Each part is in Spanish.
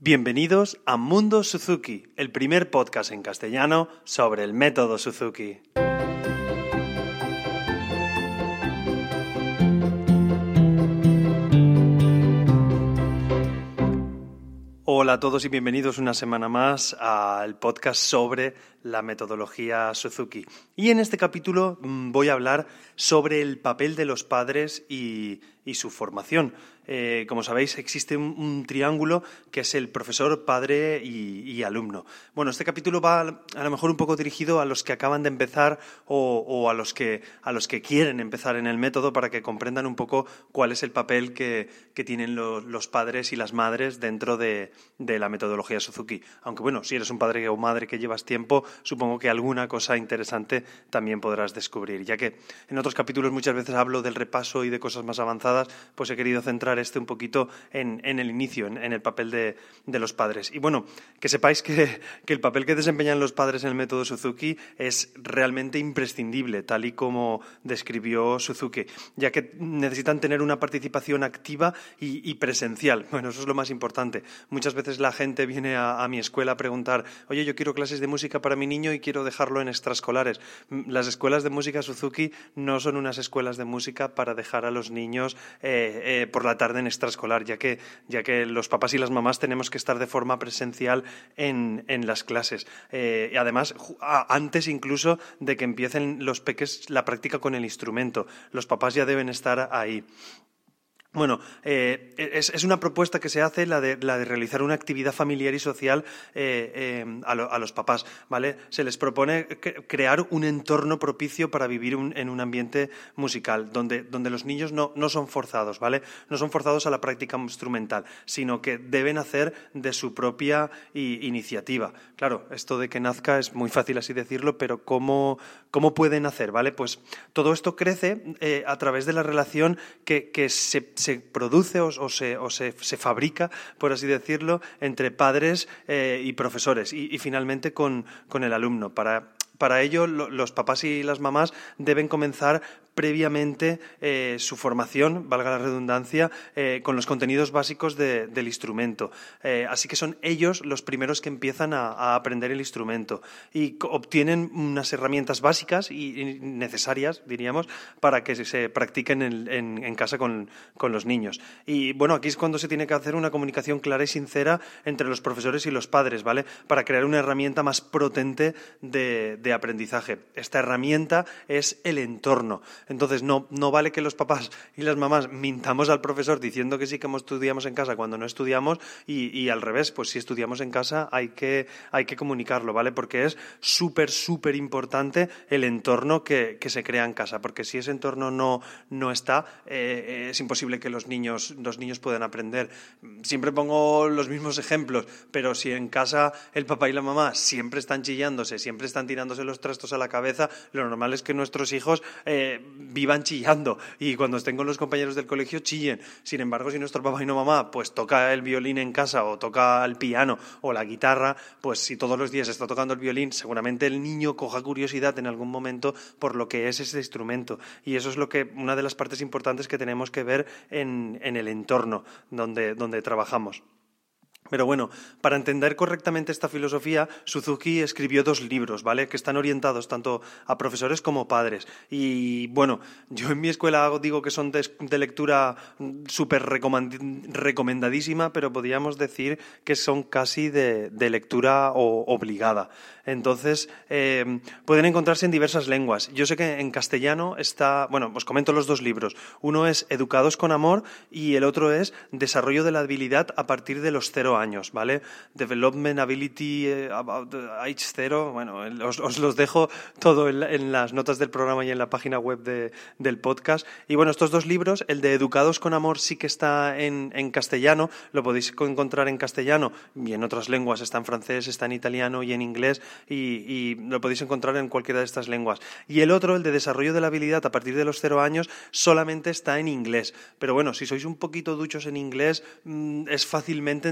Bienvenidos a Mundo Suzuki, el primer podcast en castellano sobre el método Suzuki. Hola a todos y bienvenidos una semana más al podcast sobre la metodología Suzuki. Y en este capítulo mm, voy a hablar sobre el papel de los padres y, su formación. Eh, como sabéis, existe un, triángulo que es el profesor, padre y, alumno. Bueno, este capítulo va a lo mejor un poco dirigido a los que acaban de empezar o, a, los que, a los que quieren empezar en el método para que comprendan un poco cuál es el papel que, tienen los padres y las madres dentro de, de la metodología Suzuki. Aunque bueno, si eres un padre o madre que llevas tiempo, supongo que alguna cosa interesante también podrás descubrir. Ya que en otros capítulos muchas veces hablo del repaso y de cosas más avanzadas, pues he querido centrar este un poquito en, el inicio, en, el papel de, los padres. Y bueno, que sepáis que, el papel que desempeñan los padres en el método Suzuki es realmente imprescindible, tal y como describió Suzuki, ya que necesitan tener una participación activa y, presencial. Bueno, eso es lo más importante. Muchas veces la gente viene a, a mi escuela a preguntar, oye, yo quiero clases de música para mi niño y quiero dejarlo en extraescolares. Las escuelas de música Suzuki no son unas escuelas de música para dejar a los niños eh, eh, por la tarde en extraescolar, ya que, ya que los papás y las mamás tenemos que estar de forma presencial en, las clases. Eh, y además, antes incluso de que empiecen los peques la práctica con el instrumento, los papás ya deben estar ahí. Bueno, eh, es, una propuesta que se hace la de, la de realizar una actividad familiar y social eh, eh, a, los papás, ¿vale? Se les propone crear un entorno propicio para vivir en un ambiente musical, donde, donde los niños no, no, son forzados, ¿vale? No son forzados a la práctica instrumental, sino que deben hacer de su propia iniciativa. Claro, esto de que nazca es muy fácil así decirlo, pero ¿cómo, cómo pueden hacer, ¿vale? Pues todo esto crece a través de la relación que, que se se produce o, se, o se, se, fabrica, por así decirlo, entre padres eh, y profesores y, y finalmente con, con, el alumno. Para, para ello, los papás y las mamás deben comenzar previamente eh, su formación, valga la redundancia, eh, con los contenidos básicos del instrumento. Eh, así que son ellos los primeros que empiezan a, aprender el instrumento y obtienen unas herramientas básicas y, necesarias, diríamos, para que se practiquen en, casa con, los niños. Y bueno, aquí es cuando se tiene que hacer una comunicación clara y sincera entre los profesores y los padres, ¿vale? Para crear una herramienta más potente de aprendizaje. Esta herramienta es el entorno. Entonces, no, no vale que los papás y las mamás mintamos al profesor diciendo que sí que estudiamos en casa cuando no estudiamos y, al revés, pues si estudiamos en casa hay que, hay que comunicarlo, ¿vale? Porque es súper, súper importante el entorno que, se crea en casa, porque si ese entorno no, no está, eh, es imposible que los niños, los niños puedan aprender. Siempre pongo los mismos ejemplos, pero si en casa el papá y la mamá siempre están chillándose, siempre están tirándose los trastos a la cabeza, lo normal es que nuestros hijos eh, vivan chillando y cuando estén con los compañeros del colegio chillen. Sin embargo, si nuestro papá y no mamá pues toca el violín en casa o toca el piano o la guitarra, pues si todos los días está tocando el violín, seguramente el niño coja curiosidad en algún momento por lo que es ese instrumento. Y eso es lo que una de las partes importantes que tenemos que ver en, en el entorno donde, donde trabajamos. Pero bueno, para entender correctamente esta filosofía, Suzuki escribió dos libros, ¿vale? Que están orientados tanto a profesores como padres. Y bueno, yo en mi escuela digo que son de, lectura súper recomendadísima, pero podríamos decir que son casi de, lectura obligada. Entonces, eh, pueden encontrarse en diversas lenguas. Yo sé que en castellano está, bueno, os comento los dos libros. Uno es Educados con Amor y el otro es Desarrollo de la habilidad a partir de los cero años, ¿vale? Development Ability eh. Bueno, os, los dejo todo en, las notas del programa y en la página web del podcast. Y bueno, estos dos libros, el de Educados con Amor sí que está en, castellano, lo podéis encontrar en castellano y en otras lenguas, está en francés, está en italiano y en inglés y, lo podéis encontrar en cualquiera de estas lenguas. Y el otro, el de Desarrollo de la Habilidad a partir de los cero años, solamente está en inglés. Pero bueno, si sois un poquito duchos en inglés, mm, es fácilmente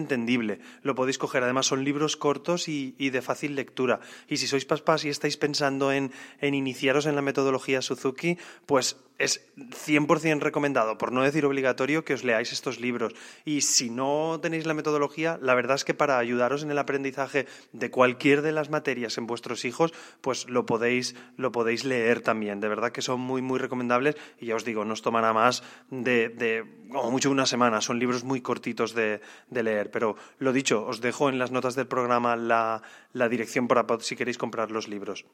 lo podéis coger. Además, son libros cortos y, de fácil lectura. Y si sois papás y estáis pensando en, iniciaros en la metodología Suzuki, pues es 100% recomendado, por no decir obligatorio, que os leáis estos libros. Y si no tenéis la metodología, la verdad es que para ayudaros en el aprendizaje de cualquier de las materias en vuestros hijos, pues lo podéis, lo podéis leer también. De verdad que son muy, muy recomendables y ya os digo, no os tomará más de, de como mucho una semana. Son libros muy cortitos de, de, leer. Pero lo dicho, os dejo en las notas del programa la, dirección para si queréis comprar los libros.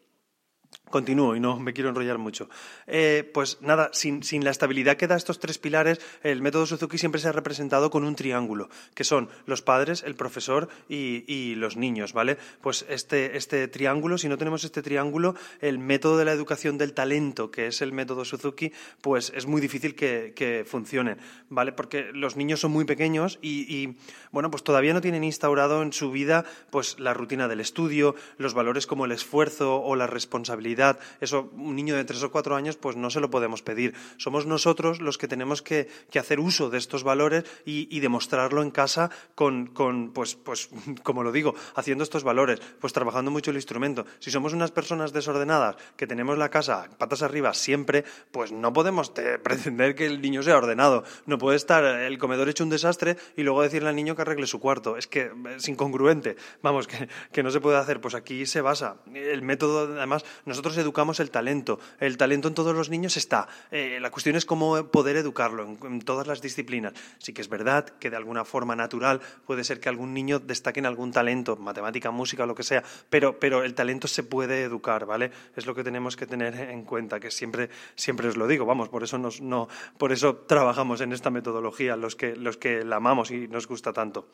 Continúo y no me quiero enrollar mucho. Eh, pues nada, sin, la estabilidad que da estos tres pilares, el método Suzuki siempre se ha representado con un triángulo, que son los padres, el profesor y, los niños, ¿vale? Pues este, este, triángulo, si no tenemos este triángulo, el método de la educación del talento, que es el método Suzuki, pues es muy difícil que, funcione, ¿vale? Porque los niños son muy pequeños y, y, bueno, pues todavía no tienen instaurado en su vida pues la rutina del estudio, los valores como el esfuerzo o la responsabilidad eso un niño de tres o cuatro años pues no se lo podemos pedir. Somos nosotros los que tenemos que, hacer uso de estos valores y, demostrarlo en casa con, pues, pues, como lo digo, haciendo estos valores, pues trabajando mucho el instrumento. Si somos unas personas desordenadas que tenemos la casa patas arriba siempre, pues no podemos pretender que el niño sea ordenado. No puede estar el comedor hecho un desastre y luego decirle al niño que arregle su cuarto. Es que es incongruente. Vamos, que, que no se puede hacer. Pues aquí se basa. El método, además, nosotros educamos el talento. El talento en todos los niños está. Eh, la cuestión es cómo poder educarlo en, todas las disciplinas. Sí que es verdad que de alguna forma natural puede ser que algún niño destaque en algún talento, matemática, música, lo que sea, pero, pero el talento se puede educar, ¿vale? Es lo que tenemos que tener en cuenta, que siempre, siempre os lo digo, vamos, por eso, nos, no, por eso trabajamos en esta metodología, los que, los que la amamos y nos gusta tanto.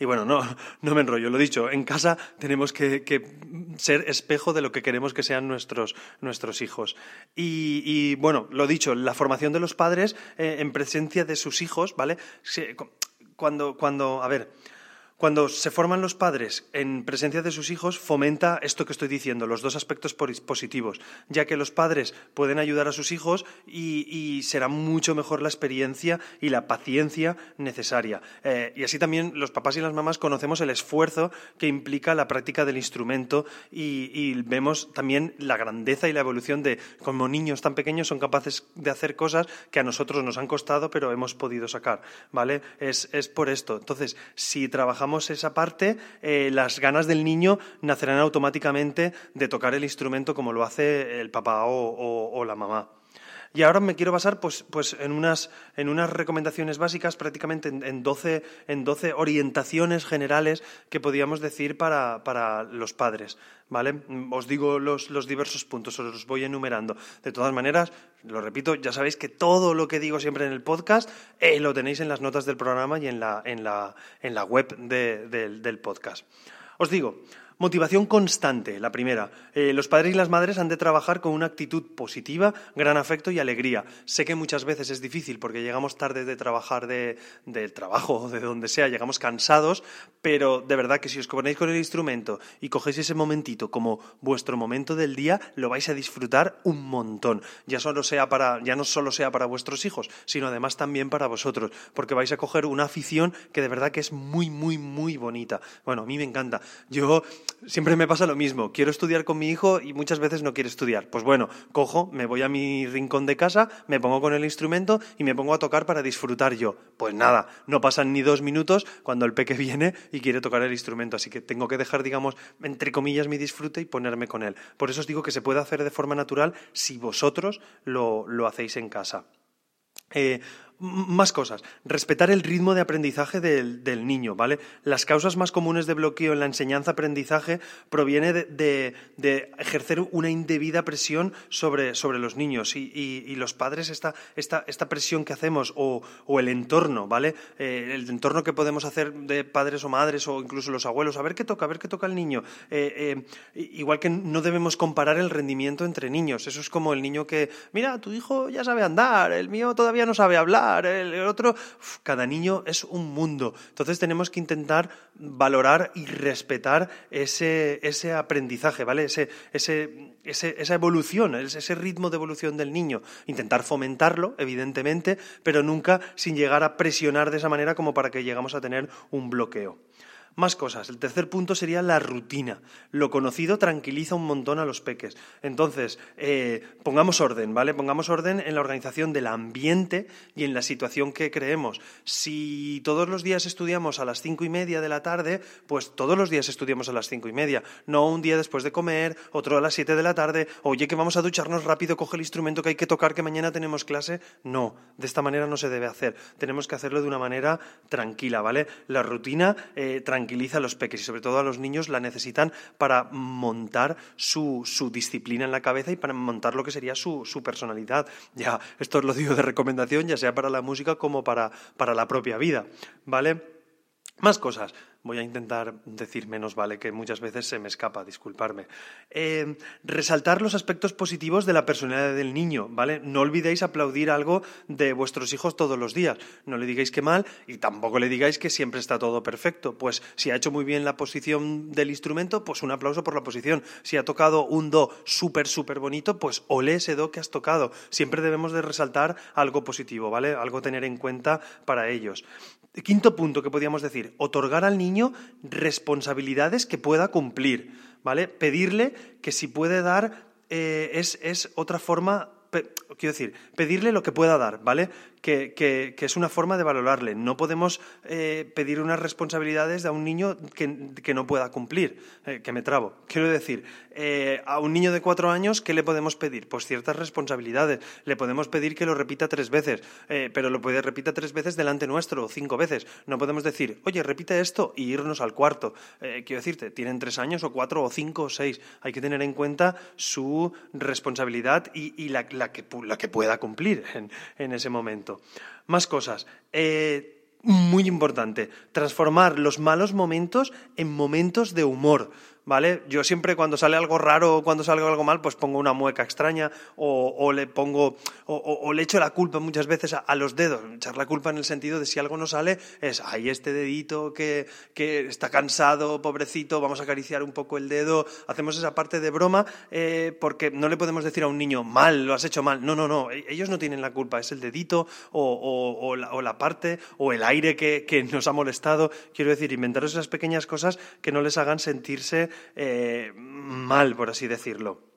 Y bueno, no, no me enrollo, lo dicho, en casa tenemos que, ser espejo de lo que queremos que sean nuestros, nuestros hijos. Y, bueno, lo dicho, la formación de los padres eh, en presencia de sus hijos, ¿vale? Cuando, cuando, a ver, cuando se forman los padres en presencia de sus hijos, fomenta esto que estoy diciendo, los dos aspectos positivos, ya que los padres pueden ayudar a sus hijos y, será mucho mejor la experiencia y la paciencia necesaria. Eh, y así también los papás y las mamás conocemos el esfuerzo que implica la práctica del instrumento y, vemos también la grandeza y la evolución de cómo niños tan pequeños son capaces de hacer cosas que a nosotros nos han costado pero hemos podido sacar. ¿Vale? Es, es por esto. Entonces, si trabajamos esa parte, eh, las ganas del niño nacerán automáticamente de tocar el instrumento como lo hace el papá o la mamá. Y ahora me quiero basar pues, pues en, unas, en unas recomendaciones básicas, prácticamente en, en, 12, en orientaciones generales que podríamos decir para, para los padres. ¿Vale? Os digo los, los, diversos puntos, os los voy enumerando. De todas maneras, lo repito, ya sabéis que todo lo que digo siempre en el podcast eh, lo tenéis en las notas del programa y en la, en la, en la web del podcast. Os digo, Motivación constante, la primera. Eh, los padres y las madres han de trabajar con una actitud positiva, gran afecto y alegría. Sé que muchas veces es difícil porque llegamos tarde de trabajar de, del trabajo o de donde sea, llegamos cansados, pero de verdad que si os ponéis con el instrumento y cogéis ese momentito como vuestro momento del día, lo vais a disfrutar un montón. Ya, solo sea para, ya no solo sea para vuestros hijos, sino además también para vosotros, porque vais a coger una afición que de verdad que es muy, muy, muy bonita. Bueno, a mí me encanta. Yo siempre me pasa lo mismo. Quiero estudiar con mi hijo y muchas veces no quiere estudiar. Pues bueno, cojo, me voy a mi rincón de casa, me pongo con el instrumento y me pongo a tocar para disfrutar yo. Pues nada, no pasan ni dos minutos cuando el peque viene y quiere tocar el instrumento. Así que tengo que dejar, digamos, entre comillas, mi disfrute y ponerme con él. Por eso os digo que se puede hacer de forma natural si vosotros lo, lo hacéis en casa. Eh, más cosas. Respetar el ritmo de aprendizaje del, niño, ¿vale? Las causas más comunes de bloqueo en la enseñanza-aprendizaje proviene de, ejercer una indebida presión sobre, sobre los niños y, los padres esta, esta, esta, presión que hacemos o, el entorno, ¿vale? Eh, el entorno que podemos hacer de padres o madres o incluso los abuelos, a ver qué toca, a ver qué toca el niño. Eh, igual que no debemos comparar el rendimiento entre niños. Eso es como el niño que, mira, tu hijo ya sabe andar, el mío todavía no sabe hablar el otro. cada niño es un mundo. Entonces tenemos que intentar valorar y respetar ese, ese aprendizaje, ¿vale? Ese, ese, esa evolución, ese ritmo de evolución del niño. Intentar fomentarlo, evidentemente, pero nunca sin llegar a presionar de esa manera como para que llegamos a tener un bloqueo. Más cosas. El tercer punto sería la rutina. Lo conocido tranquiliza un montón a los peques. Entonces, eh, pongamos orden, ¿vale? Pongamos orden en la organización del ambiente y en la situación que creemos. Si todos los días estudiamos a las cinco y media de la tarde, pues todos los días estudiamos a las cinco y media. No un día después de comer, otro a las siete de la tarde. Oye, que vamos a ducharnos rápido, coge el instrumento que hay que tocar, que mañana tenemos clase. No, de esta manera no se debe hacer. Tenemos que hacerlo de una manera tranquila, ¿vale? La rutina eh, tranquiliza a los peques y sobre todo a los niños la necesitan para montar su, disciplina en la cabeza y para montar lo que sería su, personalidad. Ya, esto os lo digo de recomendación, ya sea para la música como para, para la propia vida, ¿vale? Más cosas voy a intentar decir menos, ¿vale? Que muchas veces se me escapa, disculparme. Eh, resaltar los aspectos positivos de la personalidad del niño, ¿vale? No olvidéis aplaudir algo de vuestros hijos todos los días. No le digáis que mal y tampoco le digáis que siempre está todo perfecto. Pues si ha hecho muy bien la posición del instrumento, pues un aplauso por la posición. Si ha tocado un do súper, súper bonito, pues ole ese do que has tocado. Siempre debemos de resaltar algo positivo, ¿vale? Algo tener en cuenta para ellos. Quinto punto que podríamos decir, otorgar al niño responsabilidades que pueda cumplir, ¿vale? Pedirle que si puede dar eh, es, es otra forma quiero decir, pedirle lo que pueda dar, ¿vale? Que, es una forma de valorarle. No podemos eh, pedir unas responsabilidades a un niño que, no pueda cumplir, eh, que me trabo. Quiero decir, eh, a un niño de cuatro años, ¿qué le podemos pedir? Pues ciertas responsabilidades. Le podemos pedir que lo repita tres veces, pero lo puede repita tres veces delante nuestro o cinco veces. No podemos decir, oye, repite esto y irnos al cuarto. quiero decirte, tienen tres años o cuatro o cinco o seis. Hay que tener en cuenta su responsabilidad y, la, que, la, que, pueda cumplir en ese momento. Más cosas. Eh, muy importante, transformar los malos momentos en momentos de humor. ¿Vale? Yo siempre cuando sale algo raro o cuando sale algo mal, pues pongo una mueca extraña o, le pongo, o, le echo la culpa muchas veces a, los dedos. Echar la culpa en el sentido de si algo no sale es, ay, este dedito que, está cansado, pobrecito, vamos a acariciar un poco el dedo. Hacemos esa parte de broma eh, porque no le podemos decir a un niño, mal, lo has hecho mal. No, no, no, e, ellos no tienen la culpa, es el dedito o, la, parte o el aire que, que nos ha molestado. Quiero decir, inventaros esas pequeñas cosas que no les hagan sentirse eh, mal, por así decirlo.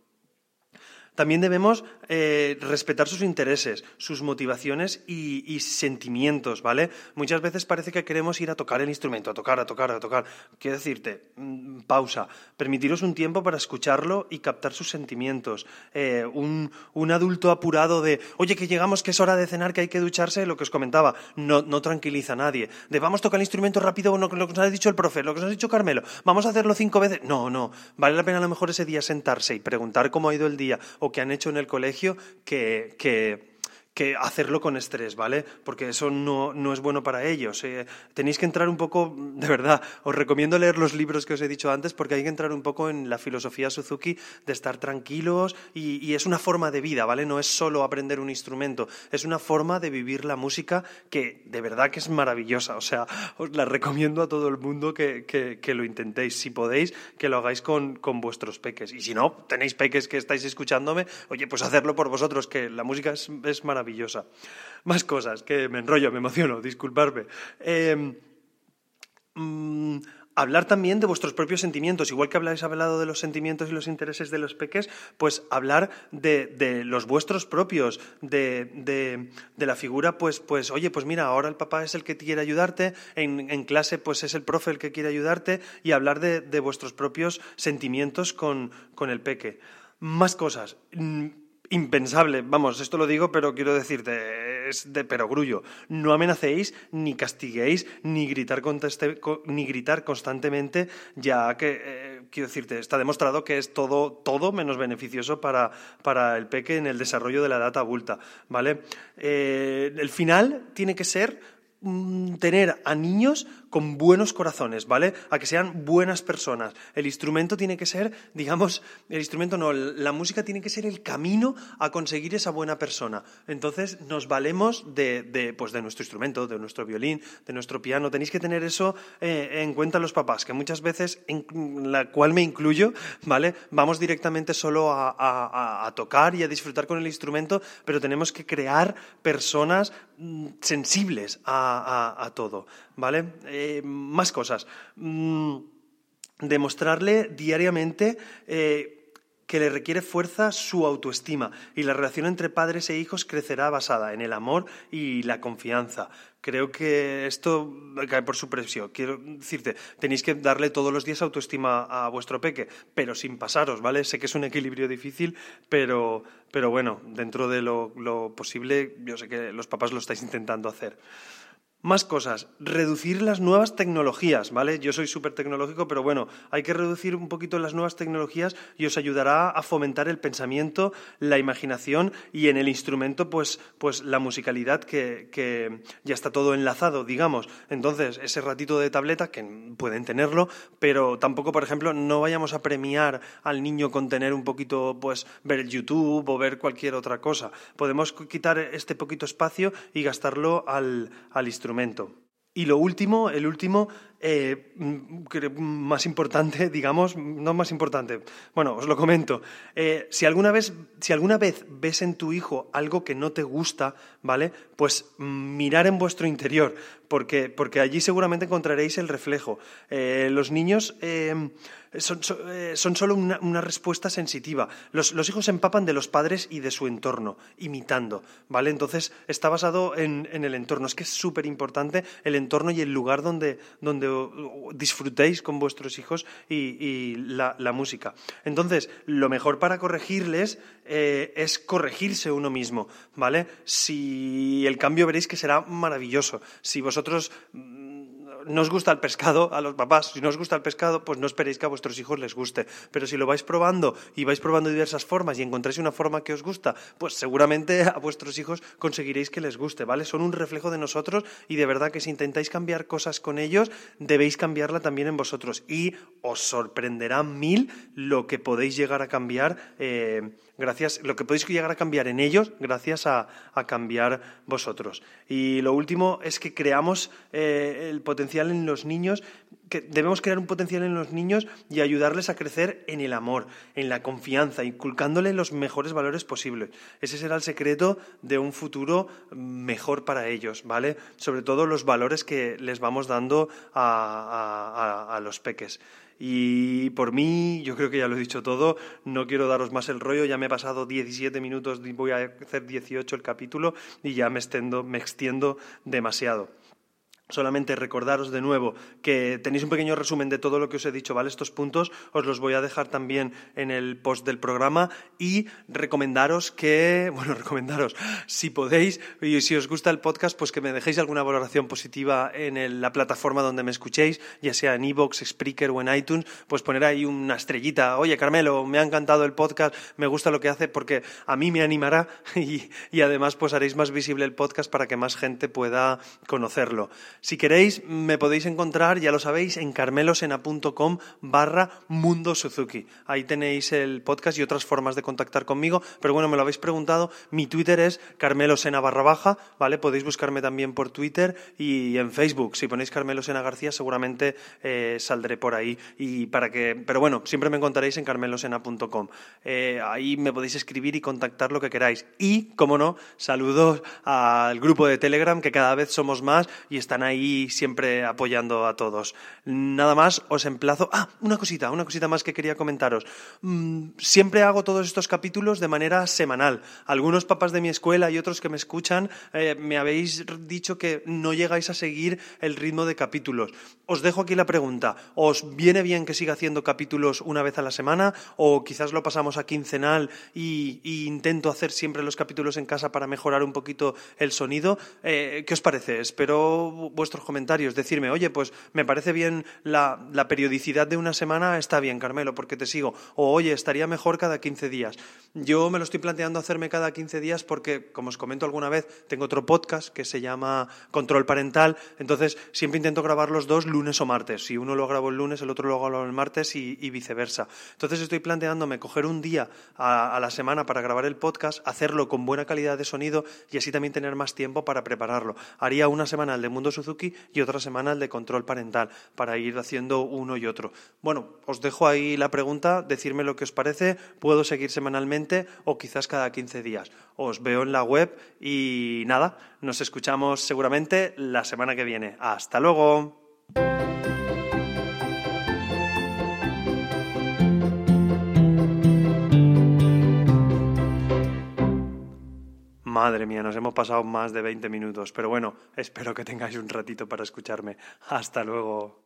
También debemos eh, respetar sus intereses, sus motivaciones y, sentimientos, ¿vale? Muchas veces parece que queremos ir a tocar el instrumento, a tocar, a tocar, a tocar. Quiero decirte, mm, pausa, permitiros un tiempo para escucharlo y captar sus sentimientos. Eh, un, adulto apurado de, oye, que llegamos, que es hora de cenar, que hay que ducharse, lo que os comentaba, no, no tranquiliza a nadie. De, vamos a tocar el instrumento rápido, lo, lo que nos ha dicho el profe, lo que nos ha dicho Carmelo, vamos a hacerlo cinco veces. No, no, vale la pena a lo mejor ese día sentarse y preguntar cómo ha ido el día o que han hecho en el colegio que, que que hacerlo con estrés, ¿vale? Porque eso no, no es bueno para ellos. Eh, tenéis que entrar un poco, de verdad, os recomiendo leer los libros que os he dicho antes porque hay que entrar un poco en la filosofía Suzuki de estar tranquilos y, y, es una forma de vida, ¿vale? No es solo aprender un instrumento, es una forma de vivir la música que de verdad que es maravillosa. O sea, os la recomiendo a todo el mundo que, que, que lo intentéis. Si podéis, que lo hagáis con, con vuestros peques. Y si no, tenéis peques que estáis escuchándome, oye, pues hacerlo por vosotros, que la música es, es maravillosa maravillosa. Más cosas, que me enrollo, me emociono, disculparme. Em, mm, hablar también de vuestros propios sentimientos, igual que habláis hablado de los sentimientos y los intereses de los peques, pues hablar de, los vuestros propios, de, la figura, pues, pues, oye, pues mira, ahora el papá es el que quiere ayudarte, en, clase pues es el profe el que quiere ayudarte, y hablar de, vuestros propios sentimientos con, con el peque. Más cosas mm, impensable. Vamos, esto lo digo, pero quiero decirte, es de perogrullo. No amenacéis, ni castiguéis, ni gritar, ni gritar constantemente, ya que, eh, quiero decirte, está demostrado que es todo, todo menos beneficioso para, para el peque en el desarrollo de la edad adulta, ¿vale? Eh, el final tiene que ser tener a niños con buenos corazones, ¿vale? A que sean buenas personas. El instrumento tiene que ser, digamos, el instrumento no, la música tiene que ser el camino a conseguir esa buena persona. Entonces nos valemos de, de, pues de nuestro instrumento, de nuestro violín, de nuestro piano. Tenéis que tener eso eh, en cuenta los papás, que muchas veces, en la cual me incluyo, ¿vale? Vamos directamente solo a, tocar y a disfrutar con el instrumento, pero tenemos que crear personas mm, sensibles a, a, todo, ¿vale? Eh, más cosas. Mm, demostrarle diariamente eh, que le requiere fuerza su autoestima y la relación entre padres e hijos crecerá basada en el amor y la confianza. Creo que esto cae por su presión. Quiero decirte, tenéis que darle todos los días autoestima a vuestro peque, pero sin pasaros, ¿vale? Sé que es un equilibrio difícil, pero, pero bueno, dentro de lo posible, yo sé que los papás lo estáis intentando hacer. Más cosas, reducir las nuevas tecnologías, ¿vale? Yo soy súper tecnológico, pero bueno, hay que reducir un poquito las nuevas tecnologías y os ayudará a fomentar el pensamiento, la imaginación y en el instrumento, pues, pues la musicalidad que, que ya está todo enlazado, digamos. Entonces, ese ratito de tableta, que pueden tenerlo, pero tampoco, por ejemplo, no vayamos a premiar al niño con tener un poquito, pues, ver YouTube o ver cualquier otra cosa. Podemos quitar este poquito espacio y gastarlo al, al instrumento y lo último, el último, eh, más importante, digamos, no más importante, bueno, os lo comento. Eh, si, alguna vez, si alguna vez ves en tu hijo algo que no te gusta, ¿vale? Pues mirar en vuestro interior, porque, porque allí seguramente encontraréis el reflejo. Eh, los niños son, son, solo una, respuesta sensitiva. Los, hijos se empapan de los padres y de su entorno, imitando, ¿vale? Entonces está basado en, el entorno. Es que es súper importante el entorno y el lugar donde, donde disfrutéis con vuestros hijos y, la, música. Entonces, lo mejor para corregirles eh, es corregirse uno mismo, ¿vale? Si el cambio veréis que será maravilloso. Si vosotros no os gusta el pescado, a los papás, si no os gusta el pescado, pues no esperéis que a vuestros hijos les guste. Pero si lo vais probando y vais probando diversas formas y encontráis una forma que os gusta, pues seguramente a vuestros hijos conseguiréis que les guste, ¿vale? Son un reflejo de nosotros y de verdad que si intentáis cambiar cosas con ellos, debéis cambiarla también en vosotros. Y os sorprenderá mil lo que podéis llegar a cambiar. Eh, gracias, lo que podéis llegar a cambiar en ellos gracias a, cambiar vosotros. Y lo último es que creamos eh, el potencial en los niños, que debemos crear un potencial en los niños y ayudarles a crecer en el amor, en la confianza, inculcándoles los mejores valores posibles. Ese será el secreto de un futuro mejor para ellos, ¿vale? Sobre todo los valores que les vamos dando a los peques. Y por mí, yo creo que ya lo he dicho todo, no quiero daros más el rollo, ya me he pasado 17 minutos, voy a hacer 18 el capítulo y ya me, me extiendo demasiado. Solamente recordaros de nuevo que tenéis un pequeño resumen de todo lo que os he dicho, ¿vale? Estos puntos os los voy a dejar también en el post del programa y recomendaros que, bueno, recomendaros, si podéis y si os gusta el podcast, pues que me dejéis alguna valoración positiva en la plataforma donde me escuchéis, ya sea en iVoox, Spreaker o en iTunes, pues poner ahí una estrellita, oye Carmelo, me ha encantado el podcast, me gusta lo que hace porque a mí me animará y, y además pues haréis más visible el podcast para que más gente pueda conocerlo. Si queréis, me podéis encontrar, ya lo sabéis, en carmelosena.com barra Mundo Suzuki. Ahí tenéis el podcast y otras formas de contactar conmigo, pero bueno, me lo habéis preguntado. Mi Twitter es carmelosena barra baja, ¿vale? Podéis buscarme también por Twitter y en Facebook. Si ponéis Carmelosena García, seguramente eh, saldré por ahí. Y para que, pero bueno, siempre me encontraréis en carmelosena.com. Eh, ahí me podéis escribir y contactar lo que queráis. Y, como no, saludos al grupo de Telegram, que cada vez somos más y están ahí ahí siempre apoyando a todos. Nada más, os emplazo. Ah, una cosita, una cosita más que quería comentaros. Mm, siempre hago todos estos capítulos de manera semanal. Algunos papás de mi escuela y otros que me escuchan eh, me habéis dicho que no llegáis a seguir el ritmo de capítulos. Os dejo aquí la pregunta. ¿Os viene bien que siga haciendo capítulos una vez a la semana? ¿O quizás lo pasamos a quincenal y, intento hacer siempre los capítulos en casa para mejorar un poquito el sonido? Eh, ¿Qué os parece? Espero vuestros comentarios, decirme, oye, pues me parece bien la, periodicidad de una semana, está bien, Carmelo, porque te sigo. O oye, estaría mejor cada 15 días. Yo me lo estoy planteando hacerme cada 15 días porque, como os comento alguna vez, tengo otro podcast que se llama Control Parental, entonces siempre intento grabar los dos lunes o martes. Si uno lo grabo el lunes, el otro lo hago el martes y, viceversa. Entonces estoy planteándome coger un día a, a la semana para grabar el podcast, hacerlo con buena calidad de sonido y así también tener más tiempo para prepararlo. Haría una semana el de Mundo Y otra semana el de control parental, para ir haciendo uno y otro. Bueno, os dejo ahí la pregunta, decirme lo que os parece, puedo seguir semanalmente o quizás cada 15 días. Os veo en la web y nada, nos escuchamos seguramente la semana que viene. Hasta luego. Madre mía, nos hemos pasado más de 20 minutos, pero bueno, espero que tengáis un ratito para escucharme. Hasta luego.